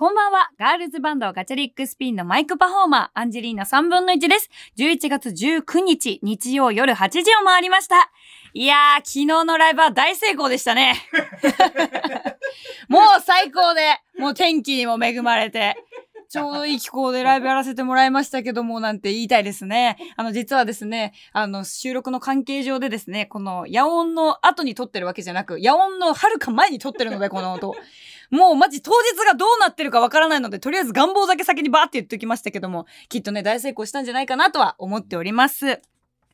こんばんは。ガールズバンドガチャリックスピンのマイクパフォーマー、アンジェリーナ3分の1です。11月19日、日曜夜8時を回りました。いやー、昨日のライブは大成功でしたね。もう最高で、もう天気にも恵まれて。ちょうどいい気候でライブやらせてもらいましたけども、なんて言いたいですね。あの、実はですね、あの、収録の関係上でですね、この、野音の後に撮ってるわけじゃなく、野音の遥か前に撮ってるので、この音。もうマジ当日がどうなってるかわからないので、とりあえず願望だけ先にバーって言っておきましたけども、きっとね、大成功したんじゃないかなとは思っております。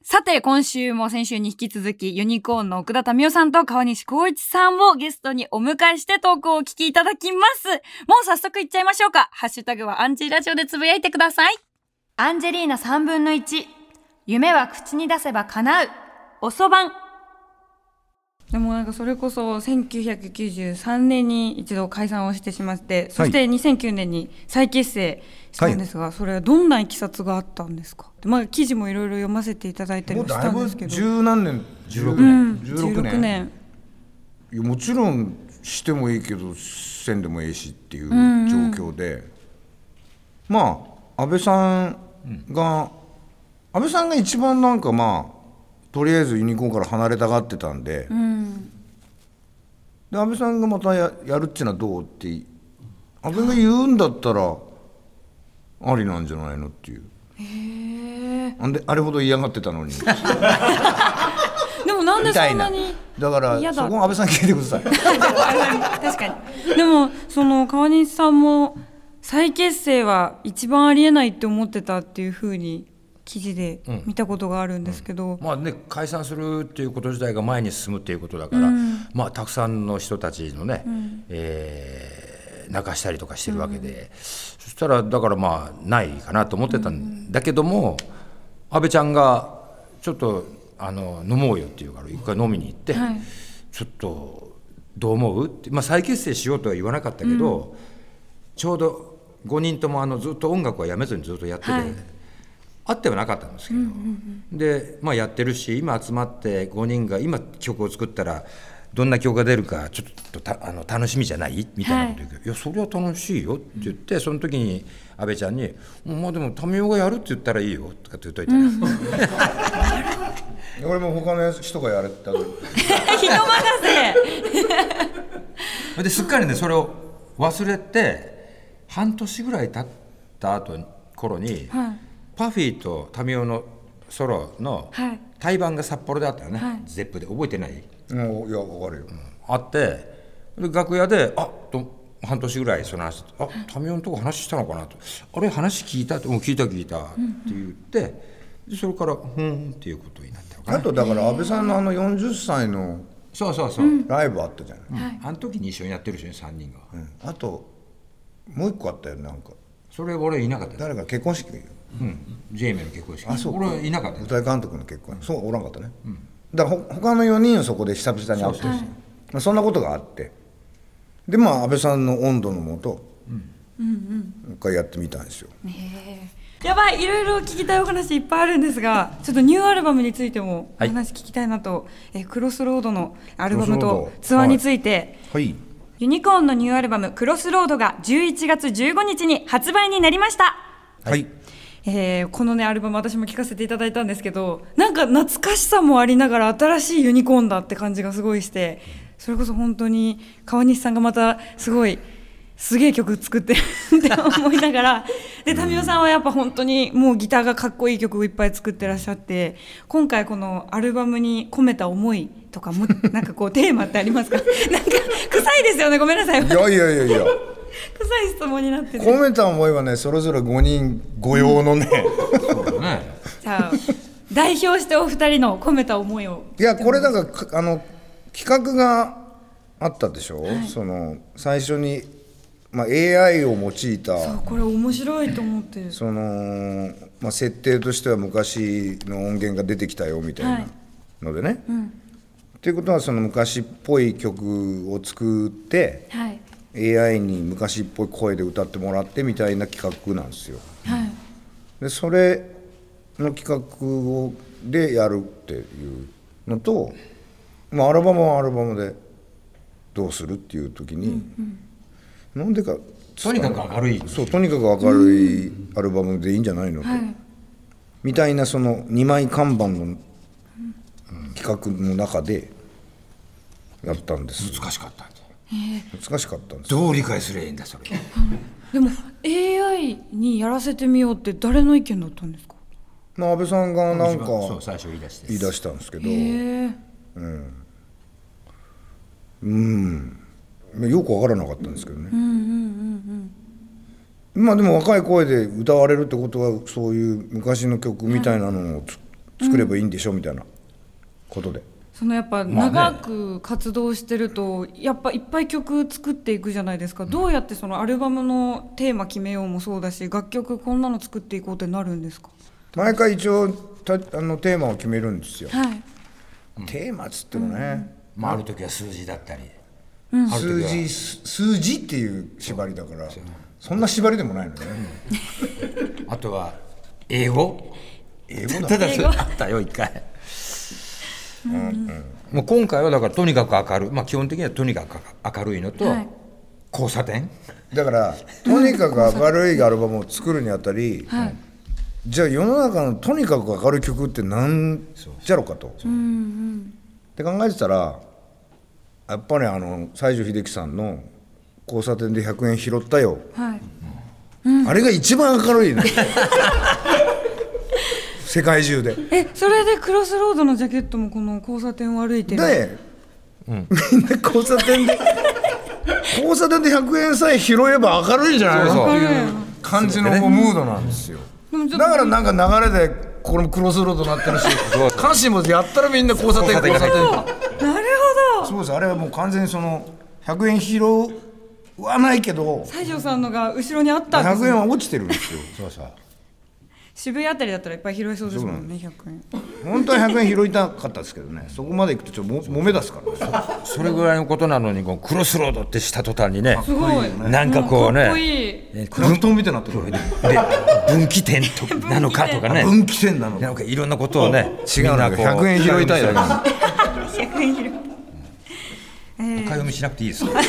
さて、今週も先週に引き続き、ユニコーンの奥田民生さんと川西光一さんをゲストにお迎えしてトークをお聞きいただきます。もう早速いっちゃいましょうか。ハッシュタグはアンジーラジオでつぶやいてください。アンジェリーナ3分の1。夢は口に出せば叶う。おそばん。でもなんかそれこそ1993年に一度解散をしてしまって、そして2009年に再結成したんですが、それはどんないきさつがあったんですか？まあ記事もいろいろ読ませていただいたりもしたんですけど。十何年16う年、ん、16 16年。いやもちろんしてもいいけどせんでもいいしっていう状況で、まあ安倍さんが、安倍さんが一番なんかまあとりあえずユニコーンから離れたがってたんで,、で安倍さんがまたややるっていうのはどうって安倍が言うんだったらありなんじゃないのっていう。あんであれほど嫌がってたのに。でもなんでそんなにだからそこは安倍さん聞いてください。確かに。でもその川西さんも再結成は一番ありえないって思ってたっていうふうに記事で見たことがあるんですけど、まあね、解散するっていうこと自体が前に進むっていうことだから、まあ、たくさんの人たちのね、えー泣かしたりとかしてるわけで、そしたらだからまあないかなと思ってたんだけども、安倍ちゃんがちょっとあの飲もうよって言うから一回飲みに行って、はい。ちょっとどう思うって、まあ、再結成しようとは言わなかったけど、ちょうど5人ともあのずっと音楽はやめずにずっとやってて。はいあってはなかったんですけど、で、まあ、やってるし今集まって5人が今曲を作ったらどんな曲が出るかちょっとたあの楽しみじゃない？みたいなこと言うけど、い、やそれは楽しいよって言って、その時に安倍ちゃんに「まあでも民生がやるって言ったらいいよ」とかって言っといて、俺も他の人がやれた人 任せ。ですっかりねそれを忘れて半年ぐらい経った後頃に、はいパフィーと民生のソロのはい。対バンが札幌であったよね、はい。ゼップで覚えてない？もういや分かるよ、あってで楽屋で「あと半年ぐらいその話あ民生のとこ話したのかな」と「あれ話聞いた?」って「もう聞いた聞いた」って言って、でそれから「ふーん」っていうことになったのかな。あとだから安倍さんのあの40歳のそうそうそう、ライブあったじゃない、あの時に一緒にやってるしね3人が。うん。あともう一個あったよなんかそれ俺いなかったよ、誰か結婚式う？ん、ジェイメの結婚式。あそうか。俺はいなかったよ。舞台監督の結婚。そうおらんかったね、だからほ他の4人をそこで久々に会って。るしまあそんなことがあって。でまあ安倍さんの温度のもと、もう一回やってみたんですよ。やばいいろいろ聞きたいお話いっぱいあるんですがちょっとニューアルバムについてもおはい。話聞きたいなと、えクロスロードのアルバムとツアーについて、はいユニコーンのニューアルバム「クロスロード」が11月15日に発売になりました。はい。えーこのねアルバム私も聴かせていただいたんですけどなんか懐かしさもありながら新しいユニコーンだって感じがすごいしてそれこそ本当に川西さんがまたすごいすげえ曲作ってるって思いながら。で民生さんはやっぱ本当にもうギターがかっこいい曲をいっぱい作ってらっしゃって今回このアルバムに込めた思いとかも なんかこうテーマってありますか？なんか臭いですよね。ごめんなさい。いやいやいやいや。臭い質問になってる。込めた思いはねそれぞれ5人御用のね、そうだね。じゃあ代表してお二人の込めた思いを。いやこれだからかあの企画があったでしょ、その最初に、まあ、AI を用いた。そうこれ面白いと思ってその、まあ、設定としては昔の音源が出てきたよみたいはい。なのでね。っていうことはその昔っぽい曲を作ってはい。AI に昔っぽい声で歌ってもらってみたいな企画なんですよ。はい。でそれの企画をでやるっていうのと、まあ、アルバムはアルバムでどうするっていう時に、なんでかとにかく明るいそうとにかく明るいアルバムでいいんじゃないの？と、はい。みたいなその2枚看板の企画の中でやったんです。難しかったんだ難しかったんです。どう理解すればいいんだそれ。でも AI にやらせてみようって誰の意見だったんですか？まあ安倍さんがなんかそう最初言い出して言い出したんですけど。へえよく分からなかったんですけどね。まあでも若い声で歌われるってことはそういう昔の曲みたいなのをつ作ればいいんでしょみたいなことで。そのやっぱ長く活動してるとやっぱいっぱい曲作っていくじゃないですか、どうやってそのアルバムのテーマ決めようもそうだし楽曲こんなの作っていこうってなるんですか？毎回一応たあのテーマを決めるんですよ。はい。テーマっつってもね、まあある時は数字だったり数字す数字っていう縛りだからそんな縛りでもないのね。あとは英語？英語だ。ただそれあったよ一回。もう今回はだからとにかく明るい。まあ基本的にはとにかく明るいのとはい。交差点？だからとにかく明るいアルバムを作るにあたり、じゃあ世の中のとにかく明るい曲ってなんじゃろうかと。って考えてたらやっぱりあの西城秀樹さんの「交差点で100円拾ったよ」はい。あれが一番明るいね。世界中で。えそれでクロスロードのジャケットもこの交差点を歩いてる？で、みんな交差点で 交差点で100円さえ拾えば明るいんじゃないそういう感じのムードなんですよ。でもちょっとだからなんか流れでこのクロスロードになってるし歌詞もやったらみんな交差点交差点そうです。あれはもう完全にその100円拾わないけど西条さんのが後ろにあったんです100円は落ちてるんですよそうそう渋谷あたりだったらいっぱい拾えそうですもんね100円。本当は100円拾いたかったですけどね。そこまで行くとちょっとも揉め出すからね。それぐらいのことなのにこうクロスロードってした途端にねすごい。なんかこうねかっこいい。ねクラフトンみたいになってる。で分岐点と なのかとかね。分岐点なのなんかいろんなことをね違うのよ100円拾いたいだけ。な。の100円拾い。深読みしなくていいですよ。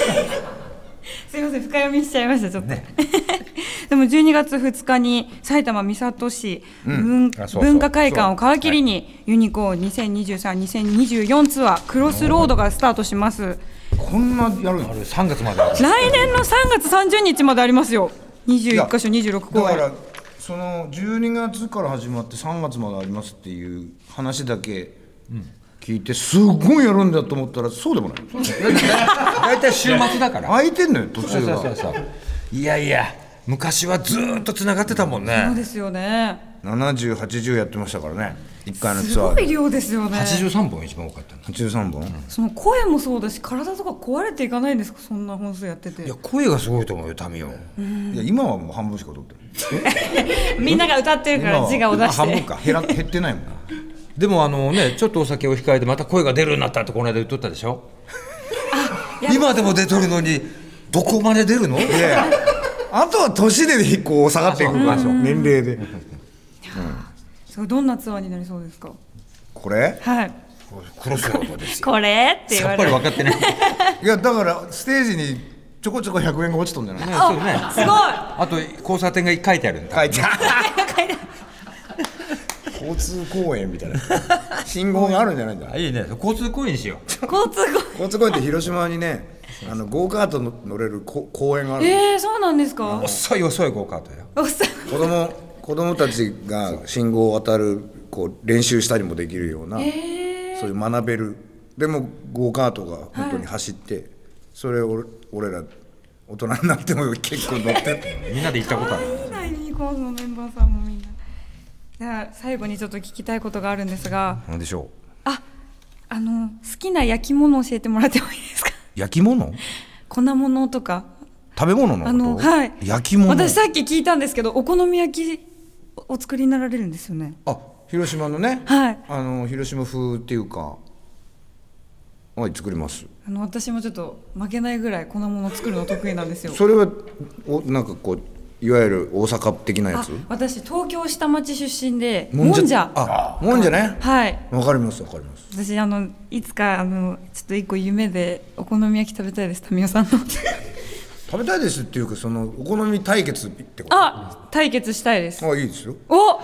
すいません深読みしちゃいましたちょっと、でも12月2日に埼玉三郷市文,、あそうそう。文化会館を皮切りにユニコーン2023-2024ツアークロスロードがスタートします。こんなやるの？あれ3月まで来年の3月30日までありますよ。21箇所26だ公演からその12月から始まって3月までありますっていう話だけ聞いてすごいやるんだと思ったらそうでもない。大体週末だから。空いてんのよ途中がいやいや昔はずーっとつながってたもんそうねですよね。7080やってましたからね。1回のすツアーで。ごい量ですよね。83本一番多かったの。83本？その声もそうだし体とか壊れていかないんですか？そんな本数やってて。いや声がすごいと思うよタミオいや今はもう半分しか取ってる みんなが歌ってるから自我を出し半分てか。減ら減ってないもんでもあのねちょっとお酒を控えてまた声が出るようになったってこの間言っとったでしょ？今でも出とるのにどこまで出るの？いや。あとは年でこう下がっていくから年齢で。それどんなツアーになりそうですか？これ？はい。クロスロードですよ。これって言さわれる。っぱり分かってない。いやだからステージにちょこちょこ100円が落ちとんじゃない？ねね。すごい。あと交差点が書いてあるんだ。書いてある 交通公園みたいな。信号があるんじゃないんだ。あいいね。交通公園にしよう。交通公交通公園って広島にねあのゴーカートの乗れるこ公園があるん園です。えー、そうなんですか？遅い遅いゴーカートよ。おっさん子供子供たちが信号を渡るこう練習したりもできるような、そういう学べる。でもゴーカートが本当に走って、それを俺俺ら大人になっても結構乗ってみんなで行ったことある。いいなユニコーンのメンバーさんもじゃあ最後にちょっと聞きたいことがあるんですが。なんでしょああの好きな焼き物教えてもらってもいいですか？う焼き物？粉物とか。食べ物のあのはい。焼き物。私さっき聞いたんですけどお好み焼きお作りになられるんですよね。あ広島のね、はい。あの広島風っていうか。はい作ります。あの私もちょっと負けないぐらい粉物作るの得意なんですよ。それはおなんかこういわゆる大阪的なやあつ私東京下町出身でもんじゃもんじゃ。あもんじゃね？はい。わかりますわかります。私あのいつかあのちょっと一個夢でお好み焼き食べたいです民生さんの。食べたいですっていうかそのお好み対決ってこと？あ対決したいです。あいいですよ。お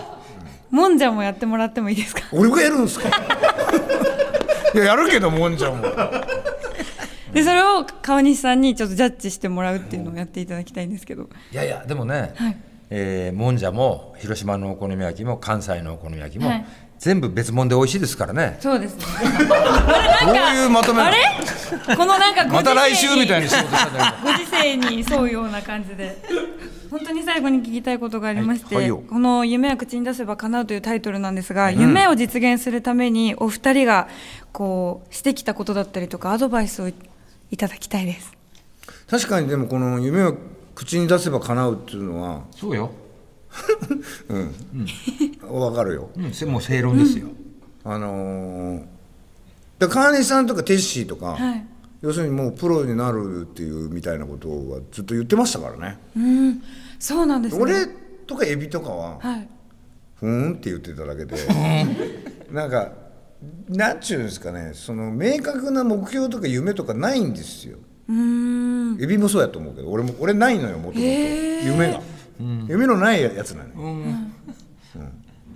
もんじゃもやってもらってもいいですか？俺がやるんですか？いややるけどもんじゃもでそれを川西さんにちょっとジャッジしてもらうっていうのをやっていただきたいんですけど。いやいやでもね、はい。えーもんじゃも広島のお好み焼きも関西のお好み焼きも、はい。全部別物で美味しいですからね。そうですね。どういうまとめあれ？このなんか また来週みたいにご時世に沿うような感じで。本当に最後に聞きたいことがありまして、はいはいよ。この「夢は口に出せば叶う」というタイトルなんですが、夢を実現するためにお二人がこうしてきたことだったりとかアドバイスをいいただきたいです。確かにでもこの夢を口に出せば叶うっていうのはそうよ、わかるよ。うん、せもう正論ですよ、あのー、だ川西さんとかテッシーとか、はい。要するにもうプロになるっていうみたいなことはずっと言ってましたからね。うん、そうなんですね。俺とかエビとかははい。ふーんって言ってただけで なんかなんちゅうんですかねその明確な目標とか夢とかないんですよ。うーん。エビもそうやと思うけど俺も俺ないのよもともと夢が、夢のないやつなのよ、うん。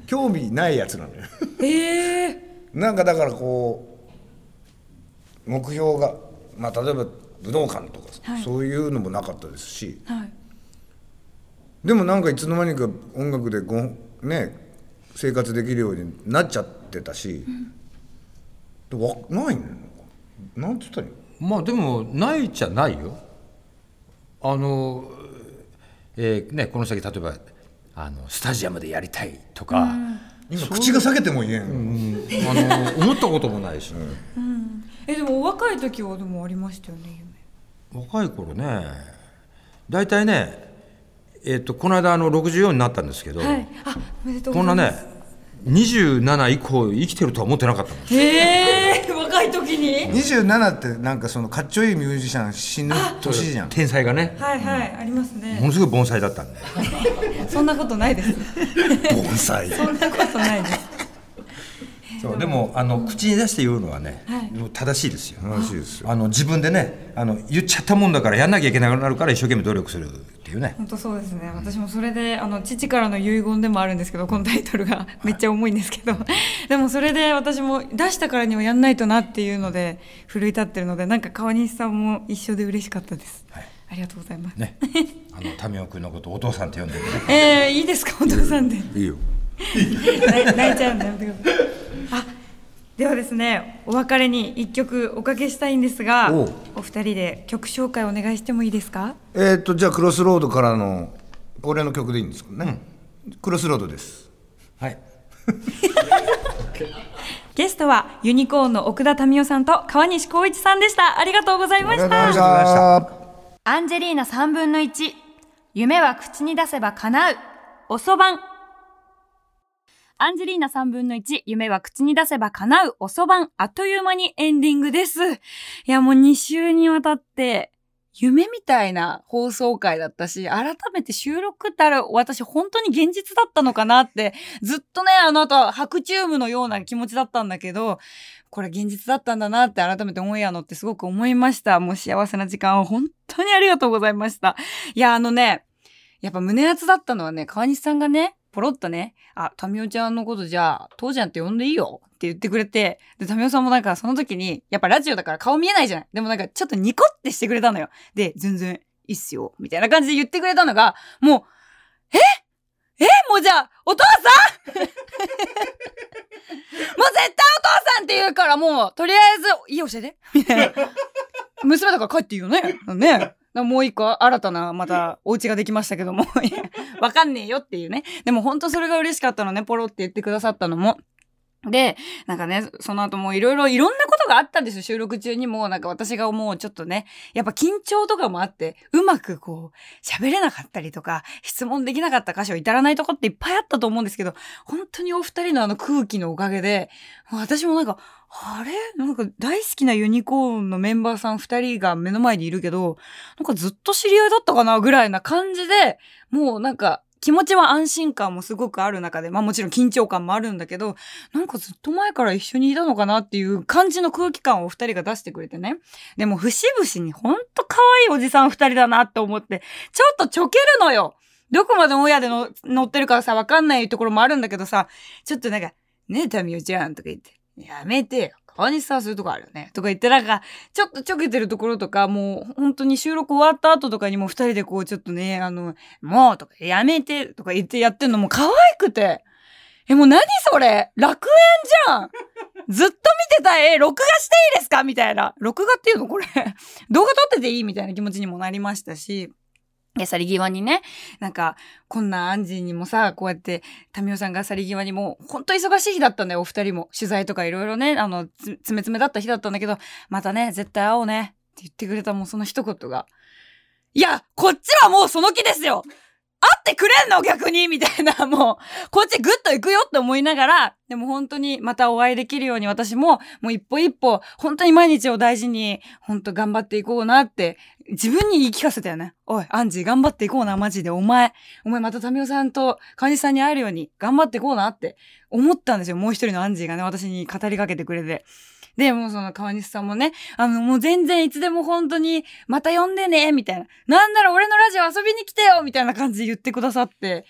興味ないやつなのよ。ええ なんかだからこう目標がまあ例えば武道館とかさ、はい。そういうのもなかったですし。はい。でもなんかいつの間にか音楽でごね生活できるようになっちゃってたし、でわないの？なんつったらいいの？まあでもないじゃないよ。あの、えーね、この先例えばあのスタジアムでやりたいとか、今口が裂けても言えん、うん。あの思ったこともないし、えでもお若い時はでもありましたよね夢。若い頃ね。大体ねえっとこの間あの64になったんですけど、はい。あ、おめでとうごこんなざいます。ね27以降生きてるとは思ってなかったのへえ若い時に？27ってなんかそのかっちょいいミュージシャン死ぬ年じゃん天才がねはいはい、ありますもね。のすごい盆栽だったんで そんなことないです。盆栽そんなことないです。そうでもあの口に出して言うのはね、はい。正しいですよ。楽しいですよ。あの自分でねあの言っちゃったもんだからやんなきゃいけなくなるから一生懸命努力するっていうね。本当そうですね。私もそれであの父からの遺言でもあるんですけど、このタイトルがめっちゃ重いんですけど、でもそれで私も出したからにはやんないとなっていうので奮い立ってるので、なんか川西さんも一緒で嬉しかったです。はい。ありがとうございます。ね。あの民生君のことをお父さんって呼んでるね。えー、いいですか？お父さんで。いいよ。泣 泣いちゃうんださい。あではですねお別れに一曲おかけしたいんですがおう。お二人で曲紹介お願いしてもいいですか？えーっとじゃあクロスロードからの俺の曲でいいんですかね、クロスロードです。はい。ゲストはユニコーンの奥田民生さんと川西光一さんでした。ありがとうございましありがとうごたざいました。アンジェリーナ3分の1夢は口に出せば叶う。おそばんアンジェリーナ3分の1夢は口に出せば叶うおそばんあっという間にエンディングですいやもう2週にわたって夢みたいな放送回だったし、改めて収録ったら私本当に現実だったのかなって、ずっとね、あの後、白チュームのような気持ちだったんだけど、これ現実だったんだなって改めてオンエアのってすごく思いました。もう幸せな時間を本当にありがとうございました。いや、あのね、やっぱ胸熱だったのはね、川西さんがね、ポロッとね、あ、タミオちゃんのことじゃあ、父ちゃんって呼んでいいよって言ってくれて、で、タミオさんもなんかその時に、やっぱラジオだから顔見えないじゃない。でもなんかちょっとニコってしてくれたのよ。で、全然いいっすよ、みたいな感じで言ってくれたのが、もう、え？え？もうじゃあ、お父さん？もう絶対お父さんって言うからもう、とりあえず、いい教えてみたいな。娘だから帰っていいよね。ね。もう一個新たなまたお家ができましたけども。わかんねえよっていうね。でも本当それが嬉しかったのねポロって言ってくださったのもでなんかねその後もいろいろいろんなことがあったんですよ収録中にも。なんか私がもうちょっとねやっぱ緊張とかもあってうまくこう喋れなかったりとか質問できなかった箇所至らないとこっていっぱいあったと思うんですけど本当にお二人のあの空気のおかげで私もなんかあれ？なんか大好きなユニコーンのメンバーさん二人が目の前にいるけど、なんかずっと知り合いだったかなぐらいな感じで、もうなんか気持ちは安心感もすごくある中で、まあもちろん緊張感もあるんだけど、なんかずっと前から一緒にいたのかなっていう感じの空気感を二人が出してくれてね。でも節々にほんと可愛いおじさん二人だなって思って、ちょっとちょけるのよどこまで親での乗ってるかさ、わかんないところもあるんだけどさ、ちょっとなんか、ねえ、タミオちゃんとか言って、やめてよ。川西さんそういうとこあるよね。とか言ってなんか、ちょっとちょけてるところとか、もう本当に収録終わった後とかにも二人でこうちょっとね、あの、もうとかやめてとか言ってやってんのも可愛くて。え、もう何それ？楽園じゃんずっと見てた絵、録画していいですか？みたいな。録画っていうのこれ 動画撮ってていい？みたいな気持ちにもなりましたし。で、去り際にね、なんか、こんなアンジーにもさ、こうやって、タミオさんが去り際にもう、ほんと忙しい日だったんだよ、お二人も。取材とかいろいろね、あの、つ、めつめだった日だったんだけど、またね、絶対会おうね、って言ってくれたもうその一言が。いや、こっちはもうその気ですよってくれんの？逆に？みたいな、もう、こっちグッと行くよって思いながら、でも本当にまたお会いできるように私も、もう一歩一歩、本当に毎日を大事に、本当頑張っていこうなって、自分に言い聞かせたよね。おい、アンジー頑張っていこうな、マジで。お前、お前またタミオさんとカニさんに会えるように頑張っていこうなって思ったんですよ。もう一人のアンジーがね、私に語りかけてくれて。で、もうその川西さんもね、あの、もう全然いつでも本当に、また呼んでね、みたいな。なんだろ、俺のラジオ遊びに来てよみたいな感じで言ってくださって、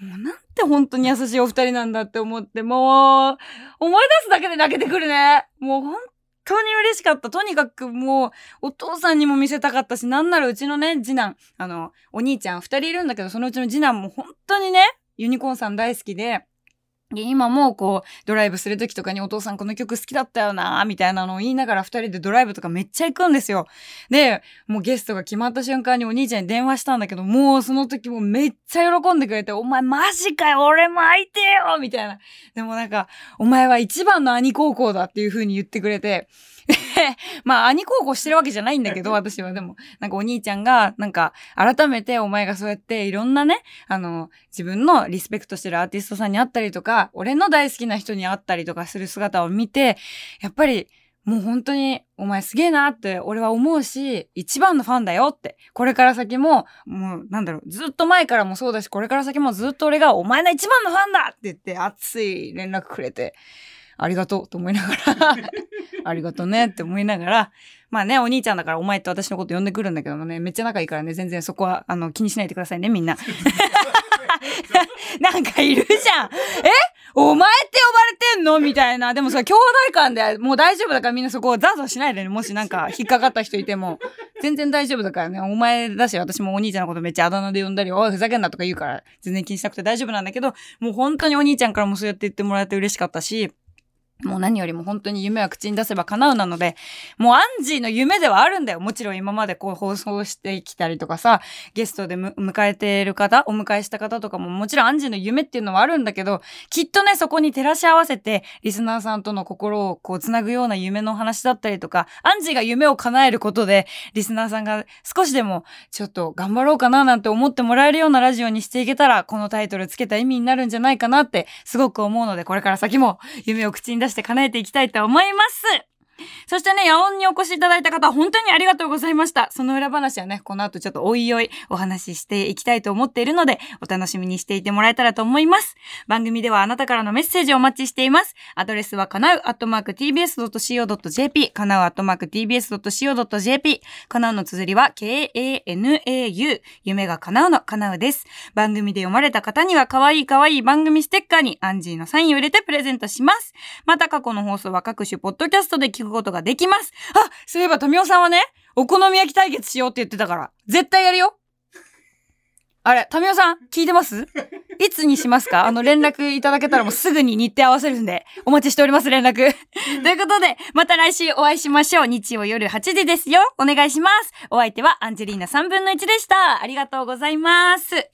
もうなんて本当に優しいお二人なんだって思って、もう、思い出すだけで泣けてくるね。もう本当に嬉しかった。とにかくもう、お父さんにも見せたかったし、なんならうちのね、次男、あの、お兄ちゃん二人いるんだけど、そのうちの次男も本当にね、ユニコーンさん大好きで、で、今もこう、ドライブするときとかにお父さんこの曲好きだったよなみたいなのを言いながら二人でドライブとかめっちゃ行くんですよ。で、もうゲストが決まった瞬間にお兄ちゃんに電話したんだけど、もうその時もめっちゃ喜んでくれて、お前マジかよ俺も会いてよみたいな。でもなんか、お前は一番の兄高校だっていう風に言ってくれて、まあ、兄孝行してるわけじゃないんだけど、私はでも、なんかお兄ちゃんが、なんか、改めてお前がそうやっていろんなね、あの、自分のリスペクトしてるアーティストさんに会ったりとか、俺の大好きな人に会ったりとかする姿を見て、やっぱり、もう本当に、お前すげえなって俺は思うし、一番のファンだよって。これから先も、もうなんだろう、ずっと前からもそうだし、これから先もずっと俺がお前の一番のファンだって言って熱い連絡くれて、ありがとうと思いながら ありがとうねって思いながら、まあね、お兄ちゃんだからお前って私のこと呼んでくるんだけどもね、めっちゃ仲いいからね、全然そこは、あの、気にしないでくださいね、みんな。なんかいるじゃん。え？お前って呼ばれてんの？みたいな。でもさ、兄弟間でもう大丈夫だからみんなそこをザーザーしないでね。もしなんか引っかかった人いても。全然大丈夫だからね。お前だし、私もお兄ちゃんのことめっちゃあだ名で呼んだり、おい、ふざけんなとか言うから、全然気にしなくて大丈夫なんだけど、もう本当にお兄ちゃんからもそうやって言ってもらえて嬉しかったし、もう何よりも本当に夢は口に出せば叶うなので、もうアンジーの夢ではあるんだよ。もちろん今までこう放送してきたりとかさ、ゲストで迎えている方、お迎えした方とかももちろんアンジーの夢っていうのはあるんだけど、きっとね、そこに照らし合わせて、リスナーさんとの心をこう繋ぐような夢の話だったりとか、アンジーが夢を叶えることで、リスナーさんが少しでもちょっと頑張ろうかななんて思ってもらえるようなラジオにしていけたら、このタイトルつけた意味になるんじゃないかなってすごく思うので、これから先も夢を口に出出して叶えていきたいと思います。そしてね、野音にお越しいただいた方、本当にありがとうございました。その裏話はね、この後ちょっとおいおいお話ししていきたいと思っているので、お楽しみにしていてもらえたらと思います。番組ではあなたからのメッセージをお待ちしています。アドレスはかなうアットマーク tbs.co.jp、かなうアットマーク tbs.co.jp、かなうの綴りは k-a-n-a-u、夢が叶うのかなうです。番組で読まれた方には可愛い可愛い番組ステッカーにアンジーのサインを入れてプレゼントします。また過去の放送は各種ポッドキャストで聞くことができます。あ、そういえば富尾さんはね、お好み焼き対決しようって言ってたから、絶対やるよ。あれ、タミオさん、聞いてます？いつにしますか？あの、連絡いただけたらもうすぐに日程合わせるんで、お待ちしております、連絡。ということで、また来週お会いしましょう。日曜夜8時ですよ。お願いします。お相手はアンジェリーナ3分の1でした。ありがとうございます。